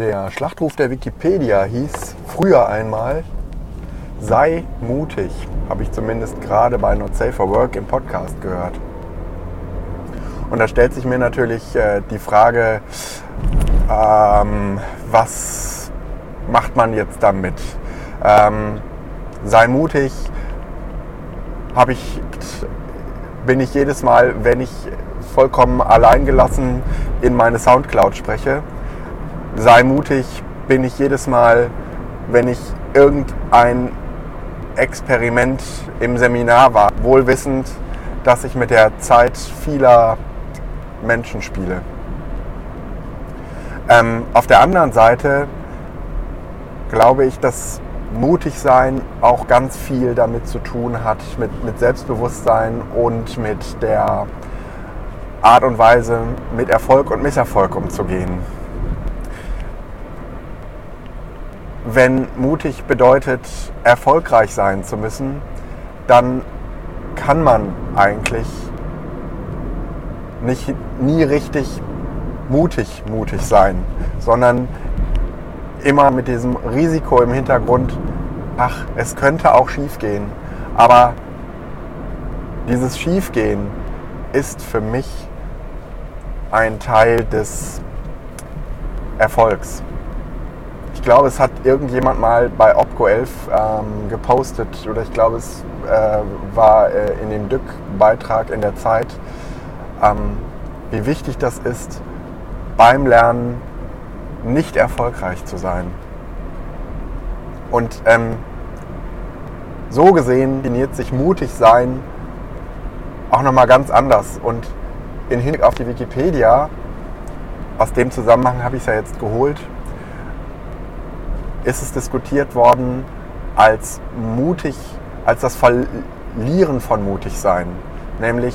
Der Schlachtruf der Wikipedia hieß früher einmal, sei mutig, habe ich zumindest gerade bei Not Safe for Work im Podcast gehört. Und da stellt sich mir natürlich äh, die Frage, ähm, was macht man jetzt damit? Ähm, sei mutig, habe ich, bin ich jedes Mal, wenn ich vollkommen alleingelassen in meine Soundcloud spreche. Sei mutig, bin ich jedes Mal, wenn ich irgendein Experiment im Seminar war, wohlwissend, dass ich mit der Zeit vieler Menschen spiele. Ähm, auf der anderen Seite glaube ich, dass mutig sein auch ganz viel damit zu tun hat, mit, mit Selbstbewusstsein und mit der Art und Weise, mit Erfolg und Misserfolg umzugehen. Wenn mutig bedeutet, erfolgreich sein zu müssen, dann kann man eigentlich nicht, nie richtig mutig mutig sein, sondern immer mit diesem Risiko im Hintergrund, ach, es könnte auch schief gehen. Aber dieses Schiefgehen ist für mich ein Teil des Erfolgs. Ich glaube, es hat irgendjemand mal bei Opco 11 ähm, gepostet oder ich glaube, es äh, war äh, in dem Dück-Beitrag in der Zeit, ähm, wie wichtig das ist, beim Lernen nicht erfolgreich zu sein. Und ähm, so gesehen definiert sich mutig sein auch nochmal ganz anders. Und in Hinblick auf die Wikipedia, aus dem Zusammenhang habe ich es ja jetzt geholt, ist es diskutiert worden als mutig, als das Verlieren von mutig sein. Nämlich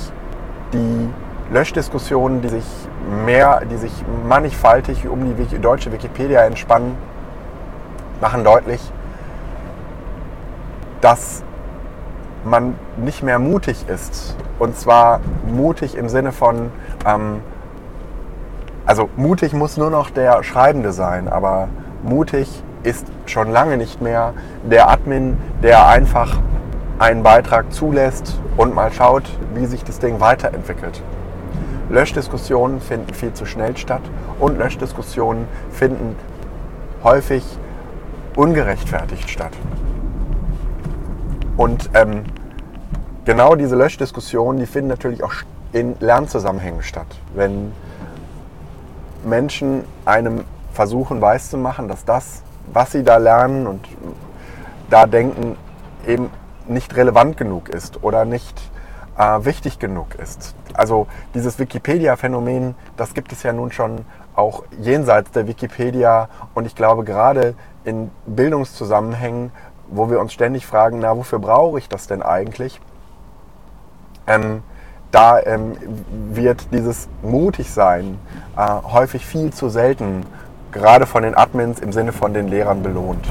die Löschdiskussionen, die sich mehr, die sich mannigfaltig um die deutsche Wikipedia entspannen, machen deutlich, dass man nicht mehr mutig ist. Und zwar mutig im Sinne von, ähm, also mutig muss nur noch der Schreibende sein, aber mutig ist schon lange nicht mehr der Admin, der einfach einen Beitrag zulässt und mal schaut, wie sich das Ding weiterentwickelt. Löschdiskussionen finden viel zu schnell statt und Löschdiskussionen finden häufig ungerechtfertigt statt. Und ähm, genau diese Löschdiskussionen, die finden natürlich auch in Lernzusammenhängen statt. Wenn Menschen einem versuchen weiszumachen, dass das, was sie da lernen und da denken, eben nicht relevant genug ist oder nicht äh, wichtig genug ist. Also dieses Wikipedia-Phänomen, das gibt es ja nun schon auch jenseits der Wikipedia und ich glaube gerade in Bildungszusammenhängen, wo wir uns ständig fragen, na wofür brauche ich das denn eigentlich? Ähm, da ähm, wird dieses Mutigsein äh, häufig viel zu selten, gerade von den Admins im Sinne von den Lehrern belohnt.